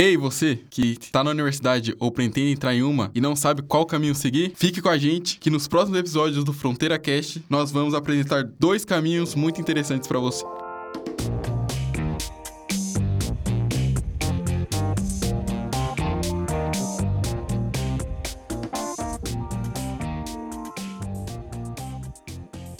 Ei, você que está na universidade ou pretende entrar em uma e não sabe qual caminho seguir, fique com a gente que nos próximos episódios do Fronteira Cast nós vamos apresentar dois caminhos muito interessantes para você.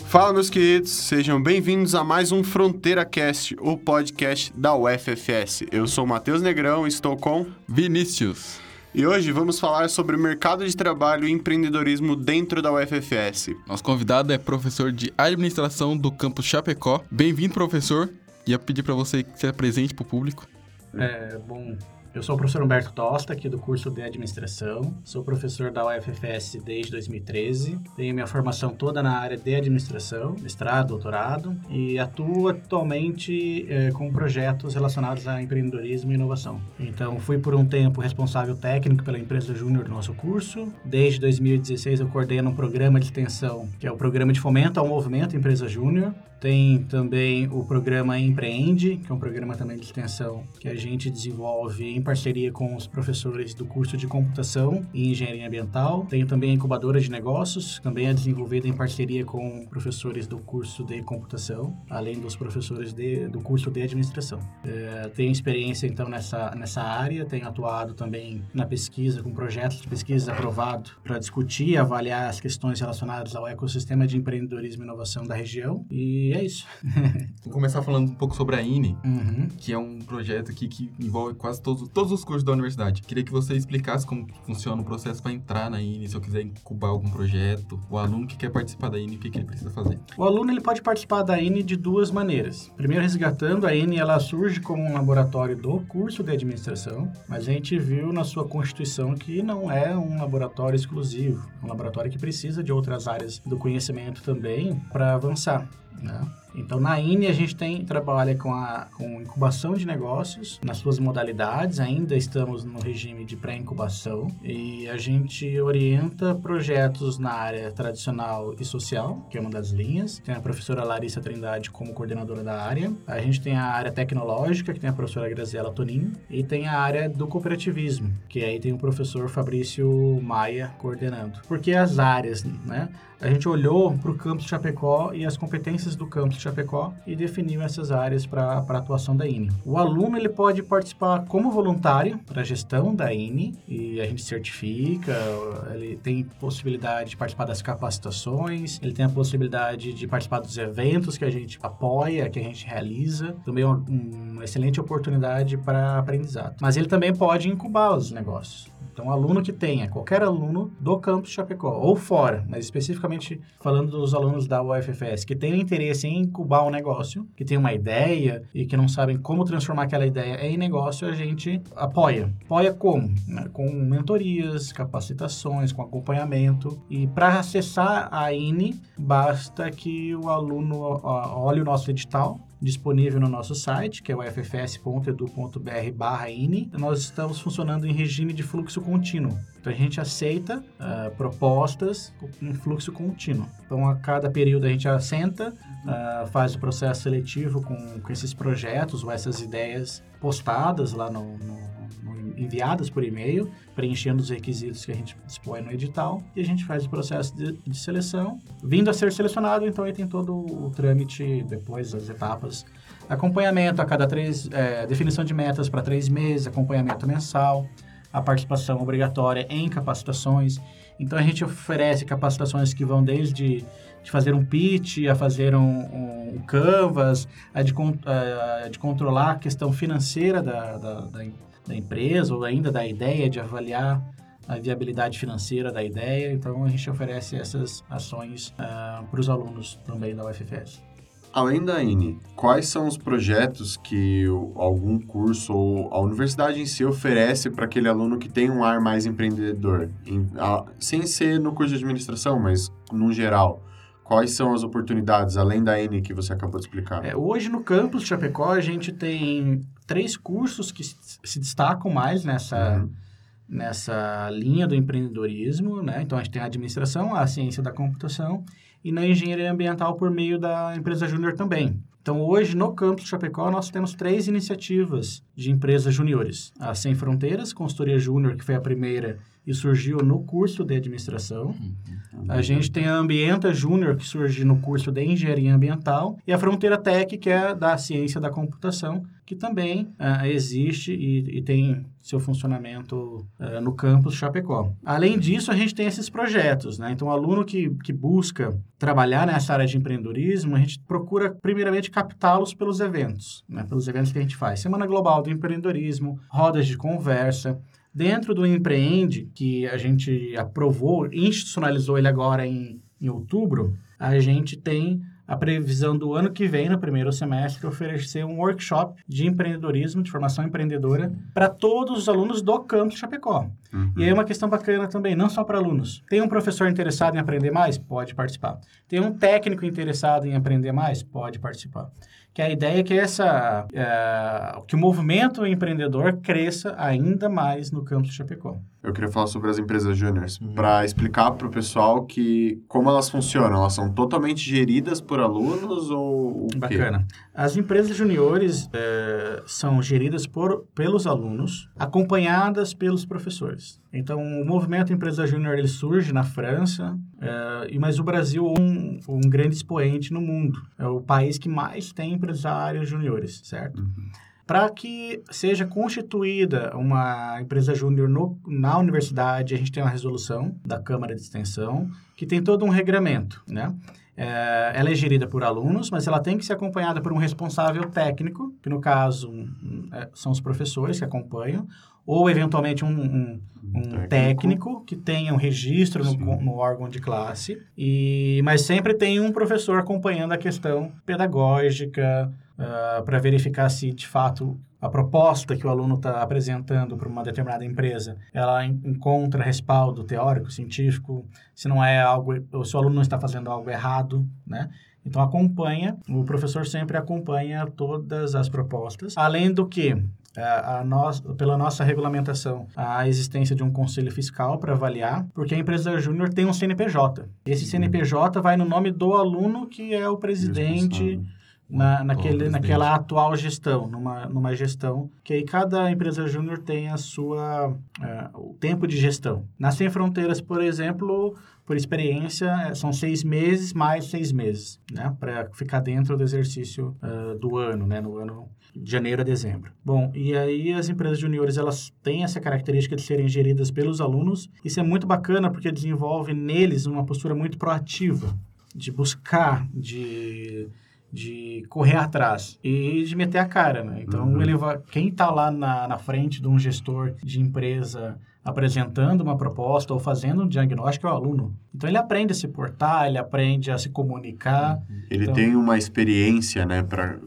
Fala, meus queridos, sejam bem-vindos a mais um Fronteira Cast, o podcast da UFFS. Eu sou o Matheus Negrão estou com Vinícius. E hoje vamos falar sobre o mercado de trabalho e empreendedorismo dentro da UFFS. Nosso convidado é professor de administração do campus Chapecó. Bem-vindo, professor. Ia pedir para você que se apresente para o público. É, bom, eu sou o professor Humberto Tosta, aqui do curso de administração. Sou professor da UFFS desde 2013. Tenho minha formação toda na área de administração, mestrado, doutorado, e atuo atualmente é, com projetos relacionados a empreendedorismo e inovação. Então, fui por um tempo responsável técnico pela empresa júnior do nosso curso. Desde 2016, eu coordeno um programa de extensão, que é o Programa de Fomento ao Movimento Empresa Júnior, tem também o programa Empreende, que é um programa também de extensão que a gente desenvolve em parceria com os professores do curso de Computação e Engenharia Ambiental. Tem também a Incubadora de Negócios, também é desenvolvida em parceria com professores do curso de Computação, além dos professores de, do curso de Administração. É, tenho experiência, então, nessa, nessa área, tenho atuado também na pesquisa, com projetos de pesquisa aprovados para discutir e avaliar as questões relacionadas ao ecossistema de empreendedorismo e inovação da região. E e é isso. Vou começar falando um pouco sobre a INE, uhum. que é um projeto aqui que envolve quase todos, todos os cursos da universidade. Queria que você explicasse como funciona o processo para entrar na INE, se eu quiser incubar algum projeto, o aluno que quer participar da INE, o que, que ele precisa fazer? O aluno ele pode participar da INE de duas maneiras. Primeiro, resgatando, a INE ela surge como um laboratório do curso de administração, mas a gente viu na sua constituição que não é um laboratório exclusivo, é um laboratório que precisa de outras áreas do conhecimento também para avançar. né? Então, na INE, a gente tem, trabalha com, a, com incubação de negócios nas suas modalidades, ainda estamos no regime de pré-incubação, e a gente orienta projetos na área tradicional e social, que é uma das linhas. Tem a professora Larissa Trindade como coordenadora da área. A gente tem a área tecnológica, que tem a professora Graziela Tonin, e tem a área do cooperativismo, que aí tem o professor Fabrício Maia coordenando. Porque as áreas, né? A gente olhou para o campus Chapecó e as competências do campus Chapecó e definiu essas áreas para a atuação da INE. O aluno ele pode participar como voluntário para a gestão da INE e a gente certifica, ele tem possibilidade de participar das capacitações, ele tem a possibilidade de participar dos eventos que a gente apoia, que a gente realiza, também é uma, excelente oportunidade para aprendizado. Mas ele também pode incubar os negócios. Então, um aluno que tenha, qualquer aluno do campus Chapecó, ou fora, mas especificamente falando dos alunos da UFFS, que tenham interesse em incubar um negócio, que tem uma ideia e que não sabem como transformar aquela ideia em negócio, a gente apoia. Apoia como? Né? Com mentorias, capacitações, com acompanhamento. E para acessar a INE, basta que o aluno olhe o nosso edital, disponível no nosso site, que é o ffs.edu.br barra INE. Nós estamos funcionando em regime de fluxo contínuo. Então, a gente aceita uh, propostas em fluxo contínuo. Então, a cada período a gente assenta, uh, faz o processo seletivo com, com, esses projetos ou essas ideias postadas lá no, no enviadas por e-mail, preenchendo os requisitos que a gente dispõe no edital, e a gente faz o processo de, de seleção. Vindo a ser selecionado, então aí tem todo o trâmite, depois as etapas acompanhamento a cada três, é, definição de metas para três meses, acompanhamento mensal, a participação obrigatória em capacitações. Então a gente oferece capacitações que vão desde de fazer um pitch, a fazer um, um canvas, a de, a de controlar a questão financeira da, da, da, da empresa ou ainda da ideia, de avaliar a viabilidade financeira da ideia. Então a gente oferece essas ações uh, para os alunos também da UFFS. Além da INE, quais são os projetos que algum curso ou a universidade em si oferece para aquele aluno que tem um ar mais empreendedor? Em, a, sem ser no curso de administração, mas no geral. Quais são as oportunidades, além da INE que você acabou de explicar? É, hoje, no campus de Chapecó, a gente tem três cursos que se destacam mais nessa, uhum. nessa linha do empreendedorismo. Né? Então, a gente tem a administração, a ciência da computação e na engenharia ambiental por meio da empresa Júnior também. Então, hoje, no campus Chapecó, nós temos três iniciativas de empresas juniores. A Sem Fronteiras, consultoria júnior, que foi a primeira e surgiu no curso de administração. A gente tem a Ambienta Júnior, que surge no curso de engenharia ambiental. E a Fronteira Tech, que é da ciência da computação, que também uh, existe e, e, tem seu funcionamento uh, no campus Chapecó. Além disso, a gente tem esses projetos, né? Então, o aluno que, que busca trabalhar nessa área de empreendedorismo, a gente procura, primeiramente, captá-los pelos eventos, né? pelos eventos que a gente faz. Semana Global do Empreendedorismo, rodas de conversa, Dentro do Empreende, que a gente aprovou, institucionalizou ele agora em, em outubro, a gente tem a previsão do ano que vem, no primeiro semestre, oferecer um workshop de empreendedorismo, de formação empreendedora, para todos os alunos do campus Chapecó. Uhum. E aí uma questão bacana também, não só para alunos. Tem um professor interessado em aprender mais? Pode participar. Tem um técnico interessado em aprender mais? Pode participar que a ideia é que essa é, que o movimento empreendedor cresça ainda mais no campus de Chapecó. Eu queria falar sobre as empresas júniores, uhum. para explicar para o pessoal que como elas funcionam. Elas são totalmente geridas por alunos ou o Bacana. Quê? As empresas juniores é, são geridas por, pelos alunos, acompanhadas pelos professores. Então, o movimento Empresa Júnior ele surge na França, é, mas o Brasil é um, um grande expoente no mundo. É o país que mais tem empresários juniores, certo? Uhum. Para que seja constituída uma empresa júnior na universidade, a gente tem uma resolução da Câmara de Extensão que tem todo um regramento, né? É, ela é gerida por alunos, mas ela tem que ser acompanhada por um responsável técnico, que no caso um, é, são os professores que acompanham, ou eventualmente um, um, um técnico. técnico. que tenha um registro no, no, órgão de classe, e, mas sempre tem um professor acompanhando a questão pedagógica, uh, para verificar se de fato a proposta que o aluno está apresentando para uma determinada empresa, ela encontra respaldo teórico, científico, se não é algo, se o aluno não está fazendo algo errado, né? Então acompanha, o professor sempre acompanha todas as propostas, além do que a, a nós, pela nossa regulamentação, a existência de um conselho fiscal para avaliar, porque a empresa júnior tem um CNPJ. Esse CNPJ vai no nome do aluno que é o presidente na, naquele, naquela atual gestão, numa, numa gestão que aí cada empresa júnior tem a sua uh, o tempo de gestão. Na Sem Fronteiras, por exemplo, por experiência, é, são seis meses mais seis meses, né, para ficar dentro do exercício uh, do ano, né, no ano de janeiro a dezembro. Bom, e aí as empresas juniores elas têm essa característica de serem geridas pelos alunos. Isso é muito bacana porque desenvolve neles uma postura muito proativa de buscar, de de correr atrás e de meter a cara, né? Então, uhum. ele vai, quem está lá na, na frente de um gestor de empresa apresentando uma proposta ou fazendo um diagnóstico é o aluno. Então, ele aprende a se portar, ele aprende a se comunicar. Uhum. Ele então, tem uma experiência, né, para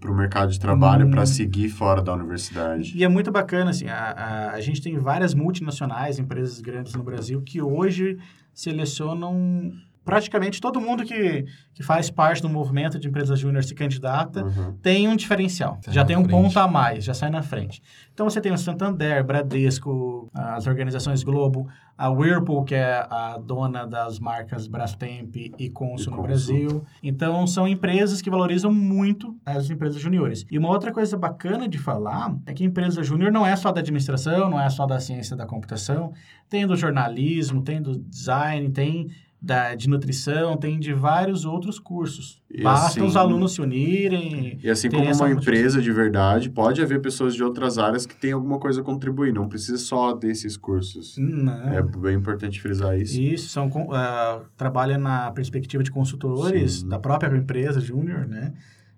para o mercado de trabalho hum, para seguir fora da universidade. E é muito bacana, assim, a, a, a gente tem várias multinacionais, empresas grandes no Brasil, que hoje selecionam praticamente todo mundo que, que faz parte do movimento de empresas júnior se candidata uhum. tem um diferencial. Tá já tem um frente. ponto a mais, já sai na frente. Então você tem o Santander, Bradesco, as organizações Globo, a Whirlpool, que é a dona das marcas Brastemp e Consul no Brasil. Então são empresas que valorizam muito as empresas juniores. E uma outra coisa bacana de falar é que a empresa júnior não é só da administração, não é só da ciência da computação, tem do jornalismo, tem do design, tem da, de nutrição, tem de vários outros cursos. E Basta assim, os alunos se unirem. E assim como uma empresa de verdade, pode haver pessoas de outras áreas que têm alguma coisa a contribuir, não precisa só desses cursos. Não. É bem importante frisar isso. Isso, são, uh, trabalha na perspectiva de consultores Sim. da própria empresa júnior, né?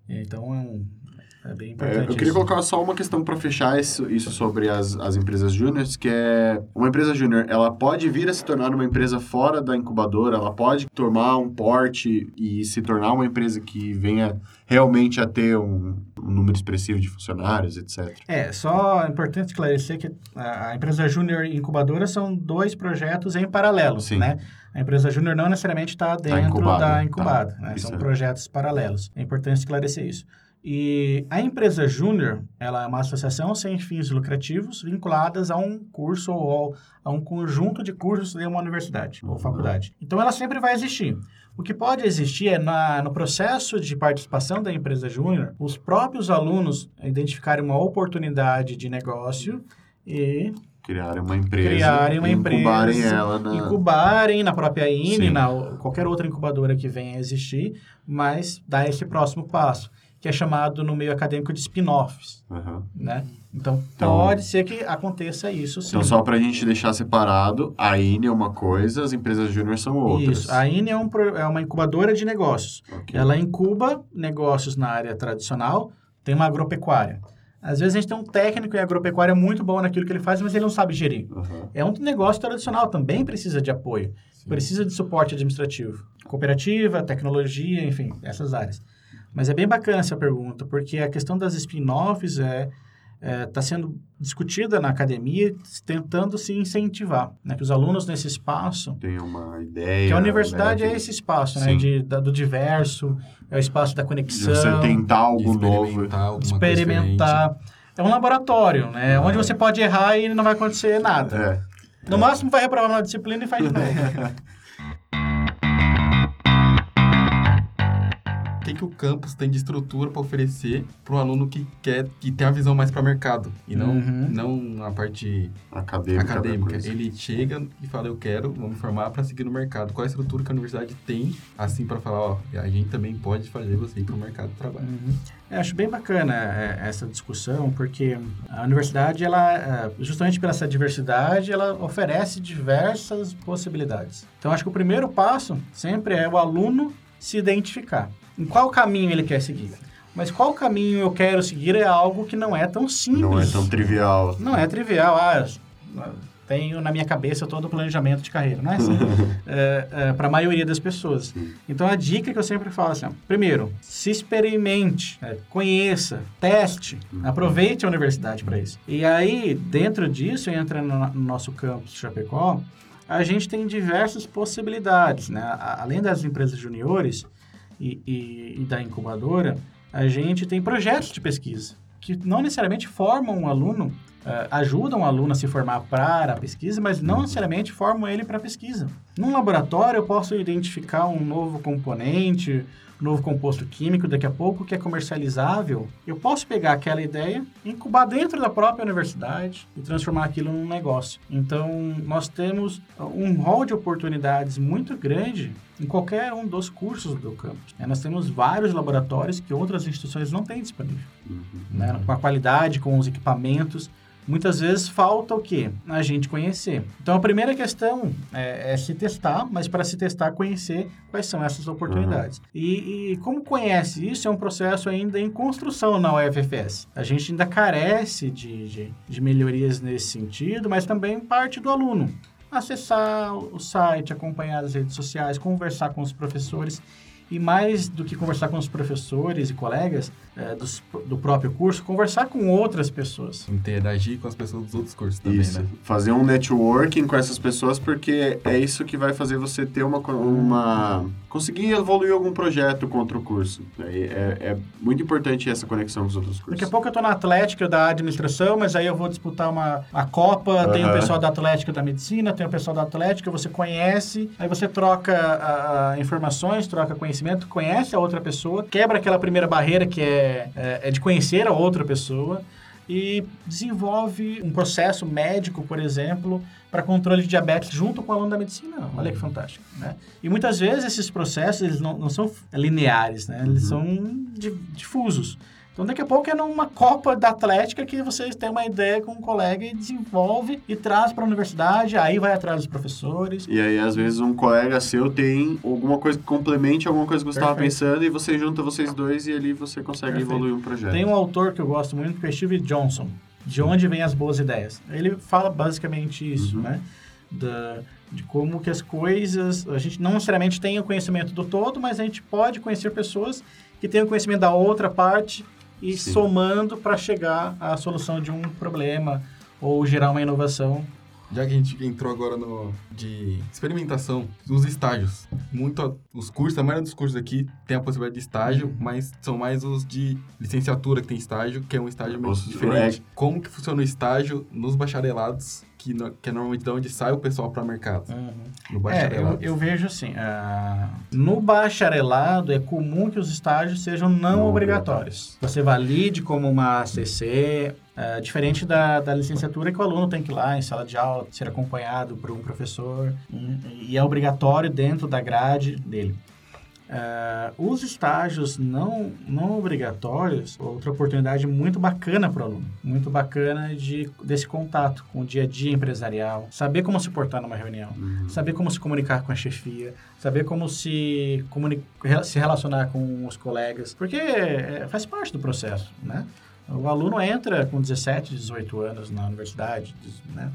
Então, é um, é bem importante. É, eu queria isso. colocar só uma questão para fechar isso, isso sobre as, as empresas júniores, que é uma empresa júnior, ela pode vir a se tornar uma empresa fora da incubadora, ela pode tomar um porte e se tornar uma empresa que venha realmente a ter um, um número expressivo de funcionários, etc. É, só é importante esclarecer que a, empresa júnior e incubadora são dois projetos em paralelo, Sim. né? A empresa júnior não necessariamente está tá dentro tá incubada, da incubada, tá. né? São é. projetos paralelos. É importante esclarecer isso. E a empresa Júnior, ela é uma associação sem fins lucrativos vinculadas a um curso ou a um conjunto de cursos de uma universidade ou uhum. faculdade. Então, ela sempre vai existir. O que pode existir é, na, no processo de participação da empresa júnior, os próprios alunos identificarem uma oportunidade de negócio e Criarem uma empresa. criarem uma e empresa, Incubarem ela na... incubarem na própria INE, na qualquer outra incubadora que venha a existir, mas dar esse próximo passo, que é chamado no meio acadêmico de spin-offs, Aham. né? Então, Então- pode ser que aconteça isso, sim. Então, só pra gente deixar separado, a INE é uma coisa, as empresas júnior são outras. Isso. A INE é, um é uma incubadora de negócios. Ok. Ela incuba negócios na área tradicional, tem uma agropecuária. Às vezes a gente tem um técnico em agropecuária muito bom naquilo que ele faz, mas ele não sabe gerir. Aham. É um negócio tradicional, também precisa de apoio, precisa de suporte administrativo. Cooperativa, tecnologia, enfim, essas áreas. Mas é bem bacana essa pergunta, porque a questão das spin-offs é está sendo discutida na academia, tentando se incentivar, né? que os alunos nesse espaço Tem uma ideia. que a universidade né, é esse espaço, né? De, da- do diverso, é o espaço da de conexão, você tentar algo novo. experimentar coisa experimentar. É um laboratório, né? Onde você pode errar e não vai acontecer nada. É. No máximo vai reprovar uma disciplina e faz de novo. que, o campus tem de estrutura para oferecer para um aluno que quer que tem a visão mais para mercado e não, Uhum. não a parte Acadêmica. acadêmica. Ele chega e fala, eu quero, vamos formar para seguir no mercado. Qual a estrutura que a universidade tem, assim, para falar, ó, a gente também pode fazer você ir para o mercado de trabalho. Uhum. Eu acho bem bacana é, essa discussão, porque a universidade, ela, é, justamente pela essa diversidade, ela oferece diversas possibilidades. Então, acho que o primeiro passo sempre é o aluno se identificar. Em qual caminho ele quer seguir? Mas qual caminho eu quero seguir é algo que não é tão simples. Não é tão trivial. Não é trivial. Ah, tenho na minha cabeça todo o planejamento de carreira. Não é assim para a maioria das pessoas. Então, a dica que eu sempre falo assim, ó, primeiro, se experimente, né, conheça, teste, aproveite a universidade para isso. E aí, dentro disso, entra no, no nosso campus Chapecó, a gente tem diversas possibilidades. Né? Além das empresas juniores e, e- e da incubadora, a gente tem projetos de pesquisa que não necessariamente formam um aluno, eh, ajudam o aluno a se formar para a pesquisa, mas não necessariamente formam ele para a pesquisa. Num laboratório, eu posso identificar um novo componente, novo composto químico daqui a pouco que é comercializável. Eu posso pegar aquela ideia, incubar dentro da própria universidade e transformar aquilo num negócio. Então, nós temos um rol de oportunidades muito grande em qualquer um dos cursos do campus. né? Nós temos vários laboratórios que outras instituições não têm disponível né? com a qualidade, com os equipamentos. Muitas vezes falta o quê? A gente conhecer. Então, a primeira questão é, é se testar, mas para se testar, conhecer quais são essas oportunidades. E, e como conhece isso, é um processo ainda em construção na UFFS. A gente ainda carece de, de, de melhorias nesse sentido, mas também parte do aluno. Acessar o site, acompanhar as redes sociais, conversar com os professores e mais do que conversar com os professores e colegas dos- do próprio curso, conversar com outras pessoas. Interagir com as pessoas dos outros cursos também, Isso. né? Fazer um networking com essas pessoas, porque é isso que vai fazer você ter uma. uma conseguir evoluir algum projeto contra o curso. É, é, é muito importante essa conexão com os outros cursos. Daqui a pouco eu estou na Atlética da administração, mas aí eu vou disputar uma, a Copa, tem o pessoal da Atlética da medicina, tem o pessoal da Atlética, você conhece, aí você troca a- a informações, troca conhecimento, conhece a outra pessoa, quebra aquela primeira barreira que é, é, é de conhecer a outra pessoa e desenvolve um processo médico, por exemplo, para controle de diabetes junto com o aluno da medicina. Olha que fantástico, né? E muitas vezes esses processos eles não, não são lineares, né? Eles são di- difusos. Então, daqui a pouco é numa Copa da Atlética que vocês têm uma ideia com um colega e desenvolve e traz para a universidade, aí vai atrás dos professores. E aí, às vezes, um colega seu tem alguma coisa que complemente alguma coisa que você estava pensando e você junta vocês dois e ali você consegue Perfeito. evoluir um projeto. Tem um autor que eu gosto muito, que é Steve Johnson. De onde vêm as boas ideias? Ele fala basicamente isso, Uhum. né? Da, de como que as coisas... A gente não necessariamente tem o conhecimento do todo, mas a gente pode conhecer pessoas que têm o conhecimento da outra parte e Sim. somando para chegar à solução de um problema ou gerar uma inovação. Já que a gente entrou agora no de experimentação, os estágios. Muito a- os cursos, a maioria dos cursos aqui tem a possibilidade de estágio, mas são mais os de licenciatura que tem estágio, que é um estágio meio diferente. Como que funciona o estágio nos bacharelados que, no- que é normalmente de onde sai o pessoal para mercado. No É, eu, bacharelado. eu vejo assim, ah, no bacharelado é comum que os estágios sejam não, Não obrigatórios. Você valide como uma CC, ah, diferente da, da licenciatura que o aluno tem que ir lá em sala de aula, ser acompanhado por um professor, e é obrigatório dentro da grade dele. Ah, os estágios não, não obrigatórios, outra oportunidade muito bacana para o aluno, muito bacana de, desse contato com o dia a dia empresarial, saber como se portar numa reunião, saber como se comunicar com a chefia, saber como se, se relacionar com os colegas, porque é, faz parte do processo, né? O aluno entra com 17, 18 anos na universidade, né?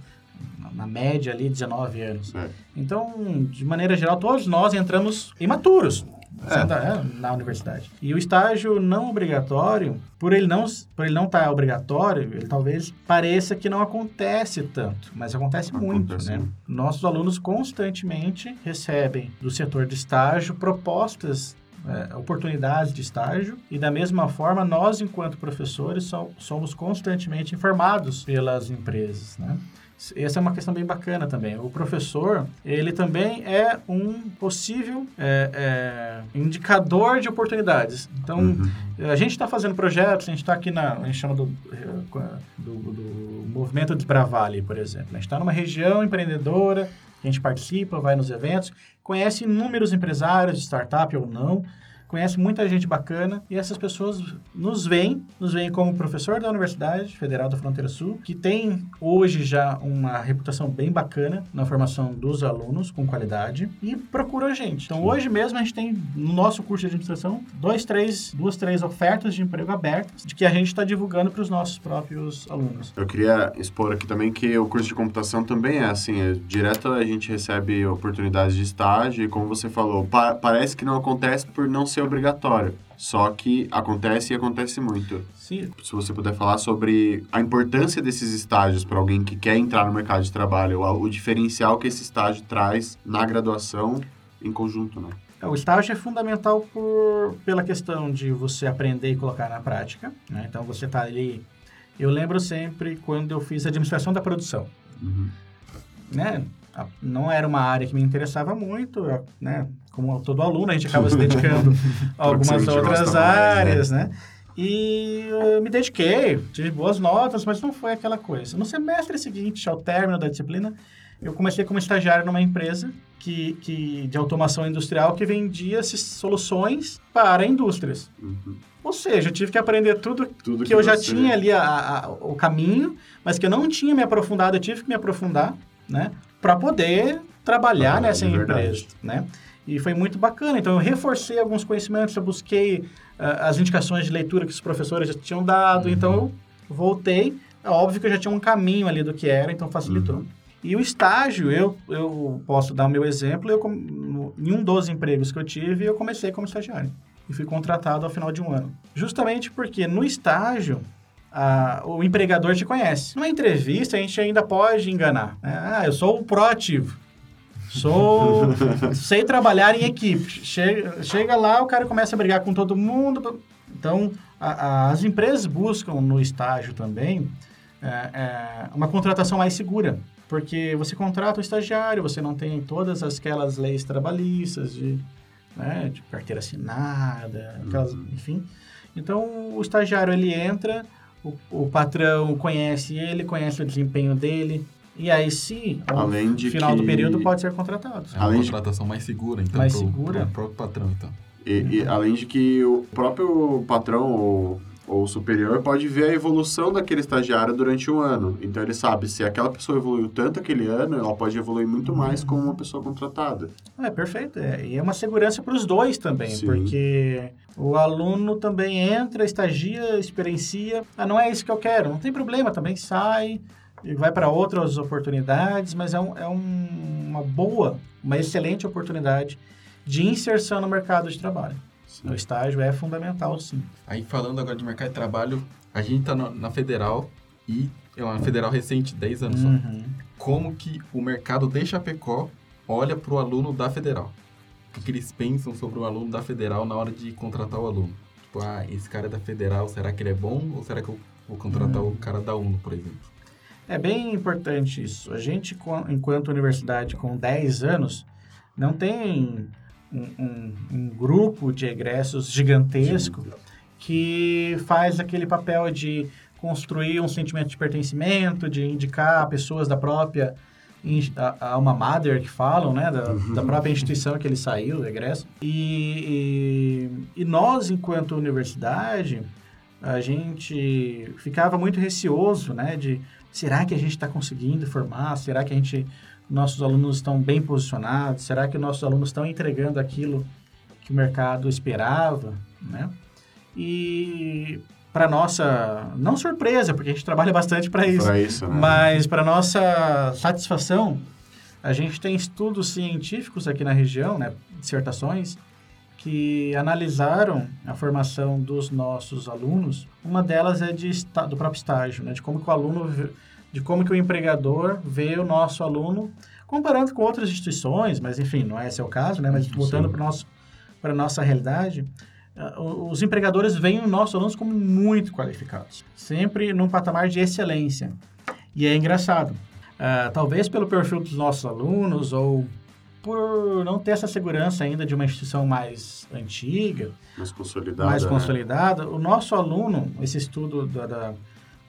Na- média ali, 19 anos. É. Então, de maneira geral, todos nós entramos imaturos é, na universidade. E o estágio não obrigatório, por ele não por ele não estar obrigatório, ele talvez pareça que não acontece tanto, mas acontece, muito, Acontece né? muito. Nossos alunos constantemente recebem do setor de estágio propostas é, oportunidades de estágio e da mesma forma nós enquanto professores so- somos constantemente informados pelas empresas, né? Essa é uma questão bem bacana também. O professor, ele também é um possível é, é, indicador de oportunidades. Então, Uhum. a gente está fazendo projetos, a gente está aqui na, a gente chama do, do, do movimento Desbravale, por exemplo. A gente está numa região empreendedora, a gente participa, vai nos eventos, conhece inúmeros empresários de startup ou não, conhece muita gente bacana e essas pessoas nos veem, nos veem como professor da Universidade Federal da Fronteira Sul, que tem hoje já uma reputação bem bacana na formação dos alunos com qualidade e procura a gente. Então hoje mesmo a gente tem no nosso curso de administração dois, três, duas, três ofertas de emprego abertas de que a gente está divulgando para os nossos próprios alunos. Eu queria expor aqui também que o curso de computação também é assim, é, direto a gente recebe oportunidades de estágio e como você falou, pa- parece que não acontece por não ser obrigatório, só que acontece e acontece muito. Sim, Se você puder falar sobre a importância desses estágios para alguém que quer entrar no mercado de trabalho, o, o diferencial que esse estágio traz na graduação em conjunto, né? O estágio é fundamental por, pela questão de você aprender e colocar na prática. né? Então, você está ali... Eu lembro sempre quando eu fiz administração da produção. Uhum. Né? Não era uma área que me interessava muito, né? Como todo aluno, a gente acaba se dedicando a algumas outras gosta mais, né? áreas, né? E eu me dediquei, tive boas notas, mas não foi aquela coisa. No semestre seguinte, ao término da disciplina, eu comecei como estagiário numa empresa que, que, de automação industrial que vendia soluções para indústrias. Uhum. Ou seja, eu tive que aprender tudo Tudo que eu já tinha ali a- a- o caminho, mas que eu não tinha me aprofundado, eu tive que me aprofundar, né? Para poder trabalhar Ah, nessa é empresa, né? E foi muito bacana. Então, eu reforcei alguns conhecimentos, eu busquei ah, as indicações de leitura que os professores já tinham dado, então eu voltei. É óbvio que eu já tinha um caminho ali do que era, então facilitou. E o estágio, eu, eu posso dar o meu exemplo, eu, em um dos empregos que eu tive, eu comecei como estagiário. E fui contratado ao final de um ano. Justamente porque no estágio, a- o empregador te conhece. Numa entrevista, a gente ainda pode enganar. né? Ah, eu sou o proativo. Sou... sei trabalhar em equipe. Chega, chega lá, o cara começa a brigar com todo mundo. Então, a- a- as empresas buscam no estágio também é, é, uma contratação mais segura. Porque você contrata um estagiário, você não tem todas aquelas leis trabalhistas de, né, de carteira assinada, aquelas, enfim. Então, o estagiário, ele entra, o, o patrão conhece ele, conhece o desempenho dele, e aí sim, ao Além de final do que- período pode ser contratado. É uma Além de- contratação mais segura, então, Mais pro, segura. pro próprio patrão, então. E, e além de que o próprio patrão ou, ou superior pode ver a evolução daquele estagiário durante um ano. Então ele sabe se aquela pessoa evoluiu tanto aquele ano, ela pode evoluir muito mais como uma pessoa contratada. É, perfeito. É, e é uma segurança para os dois também, Sim. porque o aluno também entra, estagia, experiencia. Ah, não é isso que eu quero. Não tem problema, também sai e vai para outras oportunidades, mas é, um- é um- uma boa, uma excelente oportunidade de inserção no mercado de trabalho. O estágio é fundamental, sim. Aí falando agora de mercado de trabalho, a gente tá no- na federal e é uma federal recente, 10 anos só. Uhum. Como que o mercado de Chapecó olha para o aluno da federal? O que, eles pensam sobre o aluno da federal na hora de contratar o aluno? Tipo, ah, esse cara é da federal, será que ele é bom ou será que eu vou contratar Hum. o cara da UNO, por exemplo? É bem importante isso. A gente, enquanto universidade com 10 anos, não tem um, um- um grupo de egressos gigantesco que faz aquele papel de construir um sentimento de pertencimento, de indicar pessoas da própria a, a uma mother que falam, né, da, da própria instituição que ele saiu, do egresso. E, e, e nós, enquanto universidade, a gente ficava muito receoso, né, de será que a gente está conseguindo formar? Será que a gente nossos alunos estão bem posicionados? Será que nossos alunos estão entregando aquilo que o mercado esperava, né? E para nossa não surpresa, porque a gente trabalha bastante para isso, isso, né? mas para nossa satisfação, a gente tem estudos científicos aqui na região, né, dissertações que analisaram a formação dos nossos alunos. Uma delas é de do próprio estágio, né, de como o aluno, de como que o empregador vê o nosso aluno, comparando com outras instituições, mas enfim, não é esse é o caso, né, mas voltando para para nossa realidade, ah, os empregadores veem os nossos alunos como muito qualificados, sempre num patamar de excelência. E é engraçado. Ah, talvez pelo perfil dos nossos alunos ou por não ter essa segurança ainda de uma instituição mais antiga, Mais consolidada. mais né? consolidada, o nosso aluno, esse estudo da, da,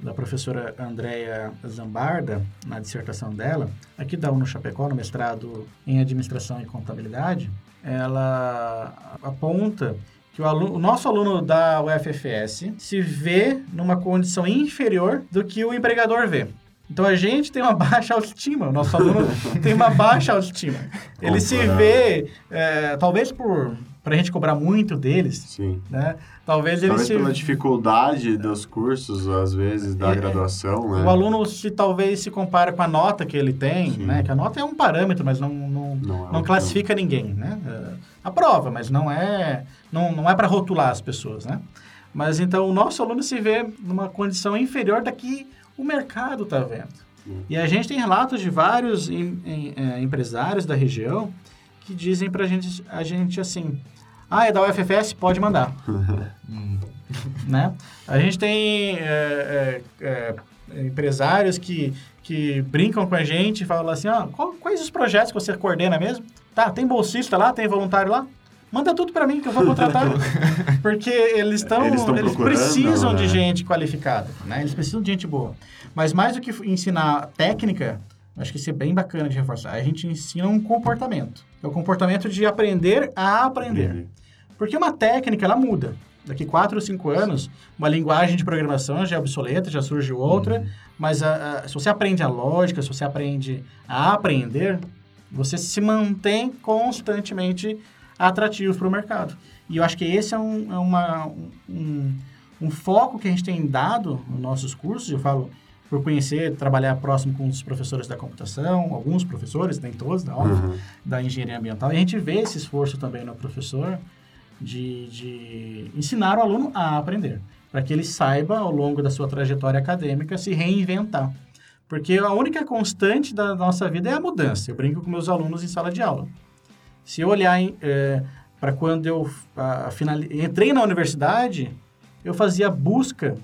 da professora Andrea Zambarda, na dissertação dela, aqui da UNO Chapecó, no mestrado em Administração e Contabilidade, ela aponta que o, aluno, o nosso aluno da UFFS se vê numa condição inferior do que o empregador vê. Então a gente tem uma baixa autoestima, o nosso aluno tem uma baixa autoestima. Ele se Comparado. vê, é, talvez por para a gente cobrar muito deles, Sim. né? Talvez ele Talvez se pela dificuldade dos cursos, às vezes, da É, graduação, né? o aluno se talvez se compara com a nota que ele tem, Sim. né? Que a nota é um parâmetro, mas não não, Não é não classifica ninguém, né? É, aprova, mas não é não, não é para rotular as pessoas, né? Mas então o nosso aluno se vê numa condição inferior da que o mercado está vendo. Sim. E a gente tem relatos de vários em- em- é, empresários da região que dizem para gente, a gente assim, ah, é da UFFS, pode mandar. Hum. né? A gente tem é, é, é, empresários que, que brincam com a gente e falam assim, ó, qual- quais os projetos que você coordena mesmo? Tá, tem bolsista lá, tem voluntário lá? Manda tudo para mim que eu vou contratar. Porque eles estão Eles eles, precisam de né? gente qualificada, né? Eles precisam de gente boa. Mas mais do que ensinar técnica, acho que isso é bem bacana de reforçar. A gente ensina um comportamento. É o comportamento de aprender a aprender. Porque uma técnica, ela muda. Daqui 4 ou 5 anos, uma linguagem de programação já é obsoleta, já surge outra. Mas a- a- se você aprende a lógica, se você aprende a aprender, você se mantém constantemente atrativo para o mercado. E eu acho que esse é, um, é uma, um, um foco que a gente tem dado nos nossos cursos. Eu falo por conhecer, trabalhar próximo com os professores da computação, alguns professores, nem todos, não, Uhum. da engenharia ambiental. E a gente vê esse esforço também no professor de, de ensinar o aluno a aprender, para que ele saiba, ao longo da sua trajetória acadêmica, se reinventar. Porque a única constante da nossa vida é a mudança. Eu brinco com meus alunos em sala de aula. Se eu olhar para quando eu a, final, entrei na universidade, eu fazia busca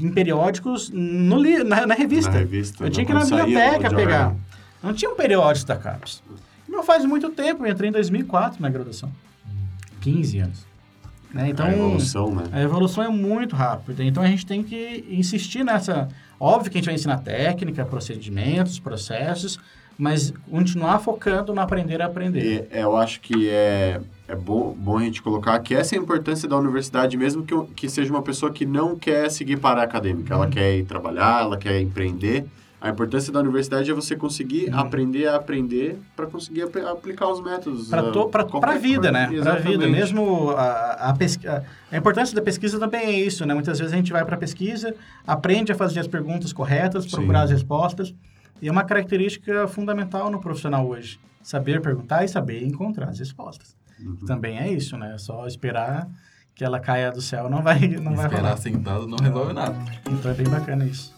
em periódicos no, li- na, na revista. Na revista. Eu tinha que ir na biblioteca pegar. Não tinha um periódico da CAPES. Não faz muito tempo, eu entrei em 2004 na graduação. 15 anos. Né? Então, a evolução, né? a evolução é muito rápida. Então, a gente tem que insistir nessa... Óbvio que a gente vai ensinar técnica, procedimentos, processos, mas continuar focando no aprender a aprender. E, eu acho que é, é bom, bom a gente colocar que essa é a importância da universidade, mesmo que, que seja uma pessoa que não quer seguir para a acadêmica. Ela quer ir trabalhar, ela quer empreender. A importância da universidade é você conseguir Uhum. aprender a aprender para conseguir ap- aplicar os métodos. Para ah, a vida, coisa. né? Para a vida. Mesmo a, a, pesqui- a, importância da pesquisa também é isso, né? Muitas vezes a gente vai para a pesquisa, aprende a fazer as perguntas corretas, Sim. procurar as respostas. E é uma característica fundamental no profissional hoje. Saber perguntar e saber encontrar as respostas. Uhum. Também é isso, né? Só esperar que ela caia do céu não vai, não vai Esperar sentado não resolve nada. Então é bem bacana isso.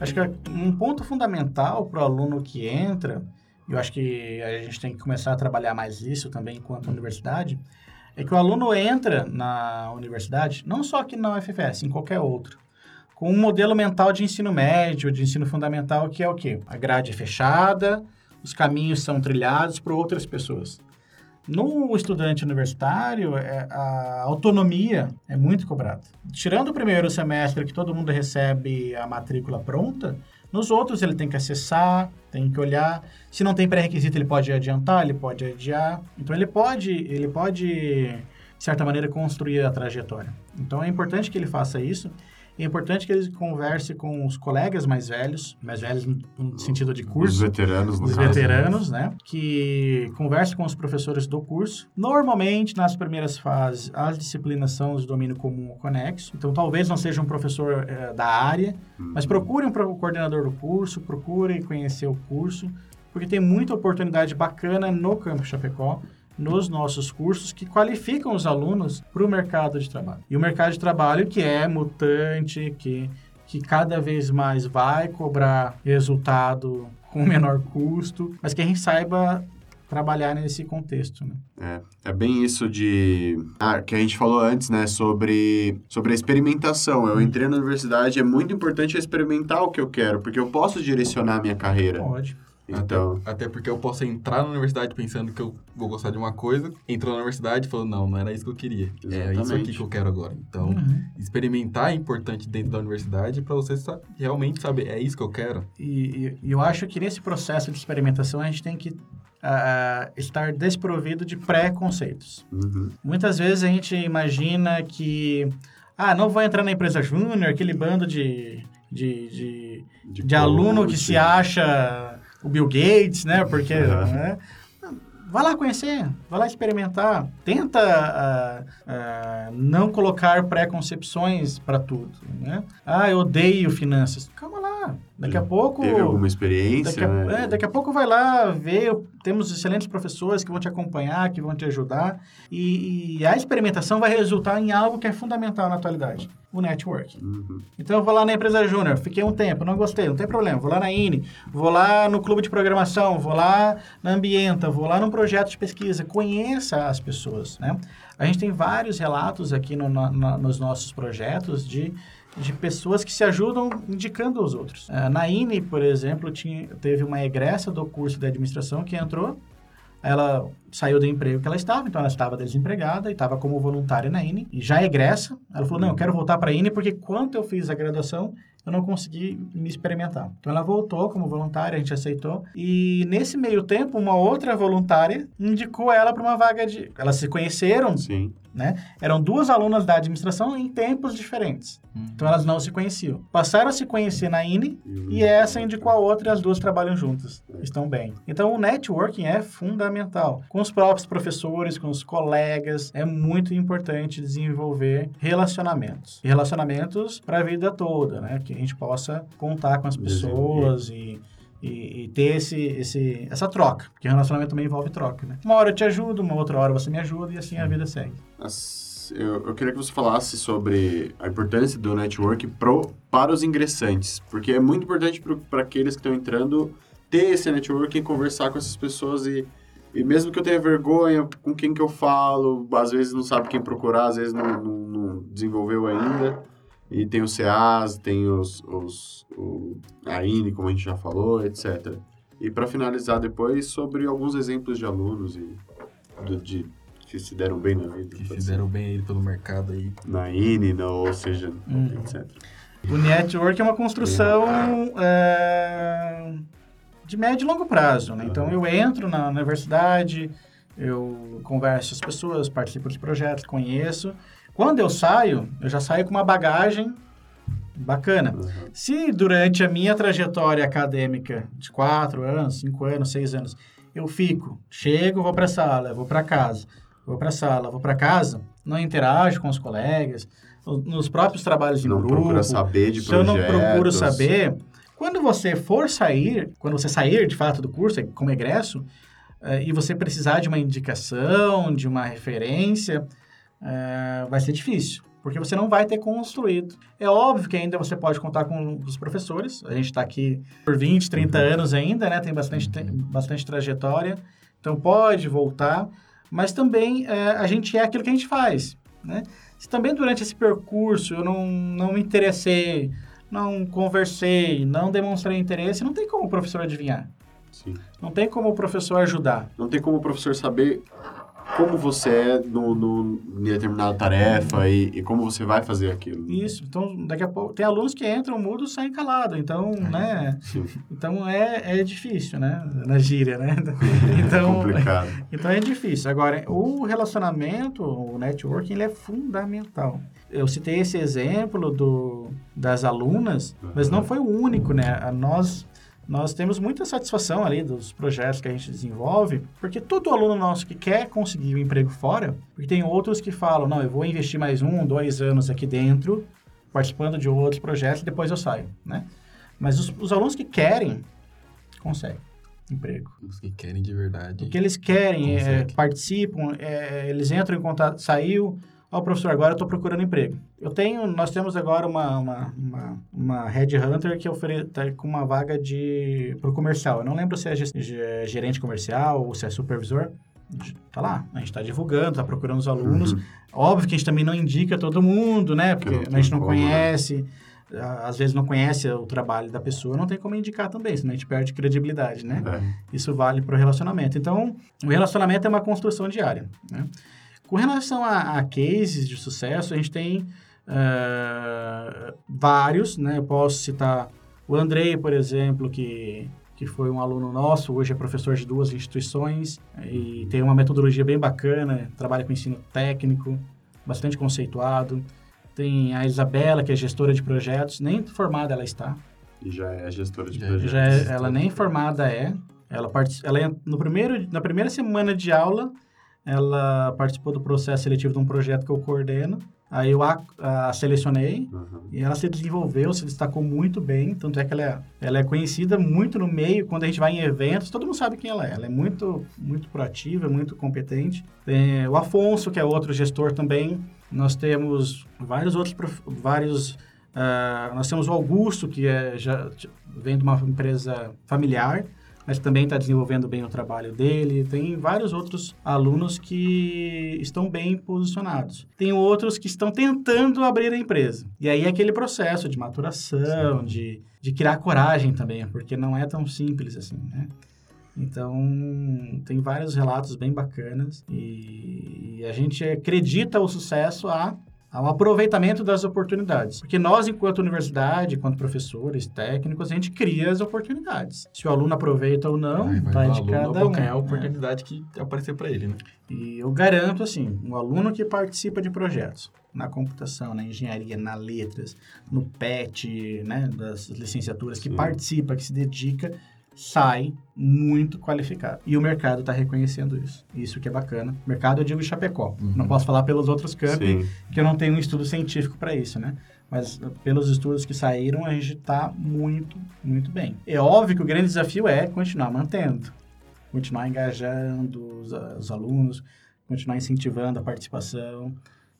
Acho que um ponto fundamental para o aluno que entra, eu acho que a gente tem que começar a trabalhar mais isso também enquanto universidade, é que o aluno entra na universidade, não só aqui na UFFS, em qualquer outro, com um modelo mental de ensino médio, de ensino fundamental, que é o quê? A grade é fechada, os caminhos são trilhados por outras pessoas. No estudante universitário, é, a autonomia é muito cobrada. Tirando o primeiro semestre que todo mundo recebe a matrícula pronta, nos outros ele tem que acessar, tem que olhar. Se não tem pré-requisito, ele pode adiantar, ele pode adiar. Então ele pode, ele pode, de certa maneira, construir a trajetória. Então é importante que ele faça isso é importante que eles converse com os colegas mais velhos, mais velhos no sentido de curso. Os veteranos, no Os caso. veteranos, né? Que converse com os professores do curso. Normalmente, nas primeiras fases, as disciplinas são de domínio comum ou conexo. Então, talvez não seja um professor eh, da área, mas procure um coordenador do curso, procure conhecer o curso, porque tem muita oportunidade bacana no Campo Chapecó, nos nossos cursos, que qualificam os alunos para o mercado de trabalho. E o mercado de trabalho que é mutante, que, que cada vez mais vai cobrar resultado com menor custo, mas que a gente saiba trabalhar nesse contexto, né? É, é bem isso de... Ah, que a gente falou antes, né? Sobre, sobre a experimentação. Eu entrei na universidade, é muito importante experimentar o que eu quero, porque eu posso direcionar a minha carreira. Pode. Então, Até porque eu posso entrar na universidade pensando que eu vou gostar de uma coisa, entrou na universidade e falou, não, não era isso que eu queria. É isso Exatamente. aqui que eu quero agora. Então, Uhum. experimentar é importante dentro da universidade para você realmente saber, é isso que eu quero. E, e- eu acho que nesse processo de experimentação a gente tem que ah, estar desprovido de preconceitos. uhum. Muitas vezes a gente imagina que, ah, não vou entrar na empresa júnior, aquele bando de, de, de, de aluno que se acha o Bill Gates, né? Porque Uhum. né? vai lá conhecer, vai lá experimentar, tenta ah, ah, não colocar preconcepções para tudo, né? Ah, eu odeio finanças. Calma lá, daqui a pouco Teve alguma experiência, Daqui a, né? é, daqui a pouco vai lá ver, temos excelentes professores que vão te acompanhar, que vão te ajudar, e, e a experimentação vai resultar em algo que é fundamental na atualidade, o network. Uhum. Então eu vou lá na empresa júnior, fiquei um tempo, não gostei, não tem problema, vou lá na INE, vou lá no clube de programação, vou lá na Ambienta, vou lá num projeto de pesquisa, conheça as pessoas, né? A gente tem vários relatos aqui no- na- nos nossos projetos de, de pessoas que se ajudam indicando aos outros. Ah, na INE, por exemplo, tinha, teve uma egressa do curso de administração que entrou, ela saiu do emprego que ela estava, então ela estava desempregada e estava como voluntária na INE, e já egressa, ela falou, não, eu quero voltar para a INE porque quando eu fiz a graduação, eu não consegui me experimentar. Então ela voltou como voluntária, a gente aceitou, e nesse meio tempo, uma outra voluntária indicou ela para uma vaga de... Elas se conheceram, Sim. Né? Eram duas alunas da administração em tempos diferentes, então elas não se conheciam. Passaram a se conhecer na INE, e essa indicou a outra e as duas trabalham juntas. Estão bem. Então o networking é fundamental. Com os próprios professores, com os colegas, é muito importante desenvolver relacionamentos. E relacionamentos para a vida toda, né? Que a gente possa contar com as pessoas e, e, e ter esse, esse, essa troca. Porque relacionamento também envolve troca, né? Uma hora eu te ajudo, uma outra hora você me ajuda e assim a vida segue. Eu, eu queria que você falasse sobre a importância do network pro, para os ingressantes, porque é muito importante para aqueles que estão entrando ter esse network e conversar com essas pessoas e, e mesmo que eu tenha vergonha com quem que eu falo, às vezes não sabe quem procurar, às vezes não, não- não desenvolveu ainda. E tem os CAs, tem os, os o, a INE, como a gente já falou, etc. E para finalizar depois, sobre alguns exemplos de alunos e do- de, que se deram bem na vida. Que fizeram bem aí pelo mercado aí. Na INE, na, ou seja, Hum. etc. O network é uma construção é, de médio e longo prazo. Né? Então, eu entro na universidade, eu converso com as pessoas, participo dos projetos, conheço. Quando eu saio, eu já saio com uma bagagem bacana. Uhum. Se durante a minha trajetória acadêmica de quatro anos, cinco anos, seis anos, eu fico, chego, vou para a sala, vou para casa, vou para a sala, vou para casa, não interajo com os colegas, no- nos próprios trabalhos de Não grupo, procura saber de se eu não projetos. procuro saber, quando você for sair, quando você sair de fato do curso, como egresso, eh, e você precisar de uma indicação, de uma referência, eh, vai ser difícil, porque você não vai ter construído. É óbvio que ainda você pode contar com os professores, a gente está aqui por 20, 30 anos ainda, né? Tem bastante, tem bastante trajetória, então pode voltar, mas também é, a gente é aquilo que a gente faz, né? Se também durante esse percurso eu não, não me interessei, não conversei, não demonstrei interesse, não tem como o professor adivinhar. Sim. Não tem como o professor ajudar. Não tem como o professor saber como você é no, no, em determinada tarefa e, e como você vai fazer aquilo. Isso. Então, daqui a pouco, tem alunos que entram mudo e saem calado. Então, né? Sim. Então, é, é difícil, né? Na gíria, né? é Então, complicado. então, é difícil. Agora, o relacionamento, o networking, ele é fundamental. Eu citei esse exemplo do, das alunas, mas não foi o único, né? Nós nós temos muita satisfação ali dos projetos que a gente desenvolve, porque todo aluno nosso que quer conseguir um emprego fora, porque tem outros que falam, não, eu vou investir mais um, dois anos aqui dentro, participando de outros projetos e depois eu saio, né? Mas os, os alunos que querem, conseguem emprego. Os que querem de verdade. O que eles querem, é, participam, é, eles entram em contato, saiu, ó, professor, agora eu estou procurando emprego. Eu tenho, nós temos agora uma, uma, uma, uma headhunter que oferece tá com uma vaga de pro comercial. Eu não lembro se é gerente comercial ou se é supervisor. Tá lá, a gente está divulgando, está procurando os alunos. Óbvio que a gente também não indica todo mundo, né? Porque a gente não como, né? conhece, a- às vezes não conhece o trabalho da pessoa, não tem como indicar também, senão a gente perde credibilidade, né? É. Isso vale para o relacionamento. Então, o relacionamento é uma construção diária. Né? Com relação a, a cases de sucesso, a gente tem ah, vários, né? Eu posso citar o Andrei, por exemplo, que, que foi um aluno nosso, hoje é professor de duas instituições e tem uma metodologia bem bacana, trabalha com ensino técnico, bastante conceituado. Tem a Isabela, que é gestora de projetos, nem formada ela está, E já é gestora de Já- projetos. já é- ela nem formada é. Ela, partici- ela é- no primeiro, na primeira semana de aula, ela participou do processo seletivo de um projeto que eu coordeno. Aí eu a, a selecionei Uhum. e ela se desenvolveu, se destacou muito bem. Tanto é que ela é, ela é conhecida muito no meio. Quando a gente vai em eventos, todo mundo sabe quem ela é. Ela é muito, muito proativa, muito competente. Tem o Afonso, que é outro gestor também. Nós temos vários outros, vários... ah, nós temos o Augusto, que é, já vem de uma empresa familiar, mas também está desenvolvendo bem o trabalho dele. Tem vários outros alunos que estão bem posicionados. Tem outros que estão tentando abrir a empresa. E aí é aquele processo de maturação, de, de criar coragem também, porque não é tão simples assim, né? Então, tem vários relatos bem bacanas e a gente acredita o sucesso a ao aproveitamento das oportunidades. Porque nós, enquanto universidade, enquanto professores, técnicos, a gente cria as oportunidades. Se o aluno aproveita ou não, do de aluno cada um. abocanhar a É. oportunidade que aparecer para ele, né? E eu garanto, assim, um aluno que participa de projetos na computação, na engenharia, na letras, no PET, né, das licenciaturas, que Sim. participa, que se dedica, sai muito qualificado. E o mercado está reconhecendo isso. Isso que é bacana. Mercado, eu digo Chapecó. Uhum. Não posso falar pelos outros campi, Sim. que eu não tenho um estudo científico para isso, né? Mas uh, pelos estudos que saíram, a gente está muito, muito bem. É óbvio que o grande desafio é continuar mantendo, continuar engajando os, a- os alunos, continuar incentivando a participação.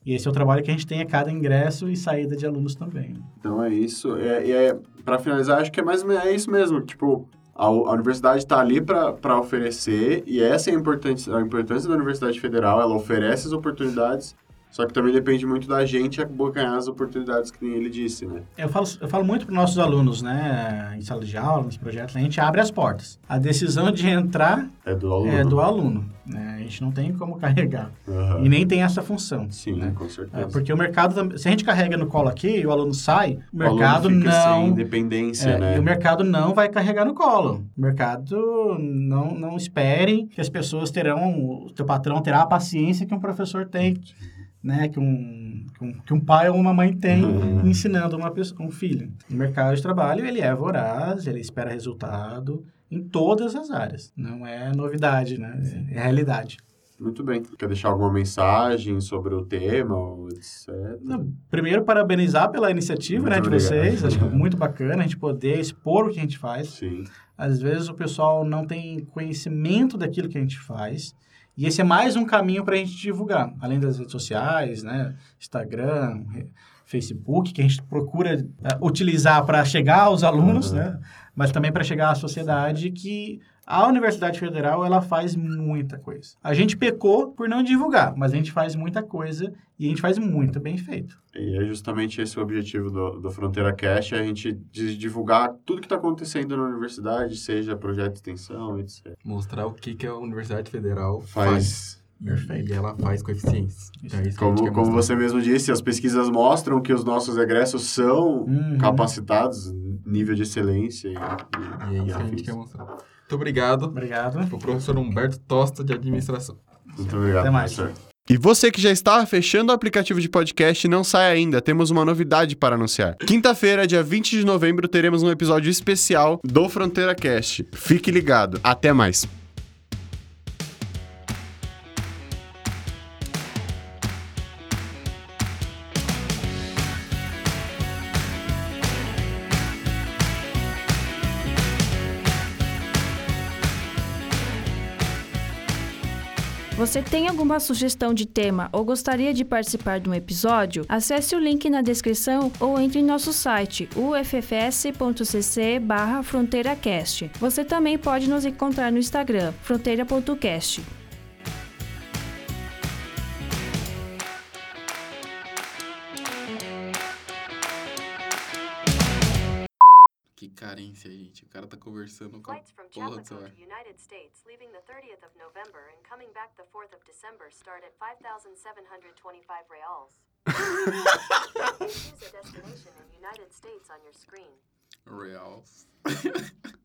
E esse é o trabalho que a gente tem a cada ingresso e saída de alunos também. Então é isso. É, e é, para finalizar, acho que é mais ou menos- é isso mesmo. Tipo, a, universidade está ali para oferecer, e essa é a importância, a importância da Universidade Federal. Ela oferece as oportunidades, só que também depende muito da gente abocanhar as oportunidades que ele disse, né? Eu falo, eu falo muito para os nossos alunos, né, em sala de aula, nos projetos, a gente abre as portas. A decisão de entrar É do aluno. é do aluno, né? A gente não tem como carregar. Aham. E nem tem essa função. Sim, né? com É, certeza. porque o mercado, se a gente carrega no colo aqui e o aluno sai, o O mercado não. independência, é, né? E o mercado não vai carregar no colo. O mercado não, não espere que as pessoas terão, o teu patrão terá a paciência que um professor tem, né? Que um, que um, que um pai ou uma mãe tem Uhum. ensinando uma pessoa, um filho. O mercado de trabalho, ele é voraz, ele espera resultado em todas as áreas. Não é novidade, né? É realidade. Muito bem. Quer deixar alguma mensagem sobre o tema, etc? Não, Primeiro, parabenizar pela iniciativa Muito né, de obrigado. vocês. Acho que é muito bacana a gente poder expor o que a gente faz. Sim. Às vezes o pessoal não tem conhecimento daquilo que a gente faz. E esse é mais um caminho para a gente divulgar. Além das redes sociais, né? Instagram, Facebook, que a gente procura eh, utilizar para chegar aos alunos, Uhum. né? Mas também para chegar à sociedade que A Universidade Federal, ela faz muita coisa. A gente pecou por não divulgar, mas a gente faz muita coisa e a gente faz muito bem feito. E é justamente esse o objetivo do, do Fronteira Cast, é a gente divulgar tudo que está acontecendo na universidade, seja projeto de extensão, etc. Mostrar o que, que a Universidade Federal faz. Faz. E- Perfeito. E ela faz com eficiência. Então, é Como, como você mesmo disse, as pesquisas mostram que os nossos egressos são Uhum. capacitados, nível de excelência. E, E é isso que a gente quer mostrar. Muito obrigado. Obrigado. O professor Humberto Tosta, de Administração. Muito obrigado, Até mais. professor. E você que já está fechando o aplicativo de podcast, não sai ainda, temos uma novidade para anunciar. Quinta-feira, dia 20 de novembro, teremos um episódio especial do Fronteira Cast. Fique ligado. Até mais. Você tem alguma sugestão de tema ou gostaria de participar de um episódio? Acesse o link na descrição ou entre em nosso site uffs.cc/fronteiracast. Você também pode nos encontrar no Instagram fronteira.cast. carência, gente. O cara tá conversando com a porra do celular. United States leaving the 30th of November and coming back the 4th of December start at 5,725 reals. Choose a destination in United States on your screen. Reals.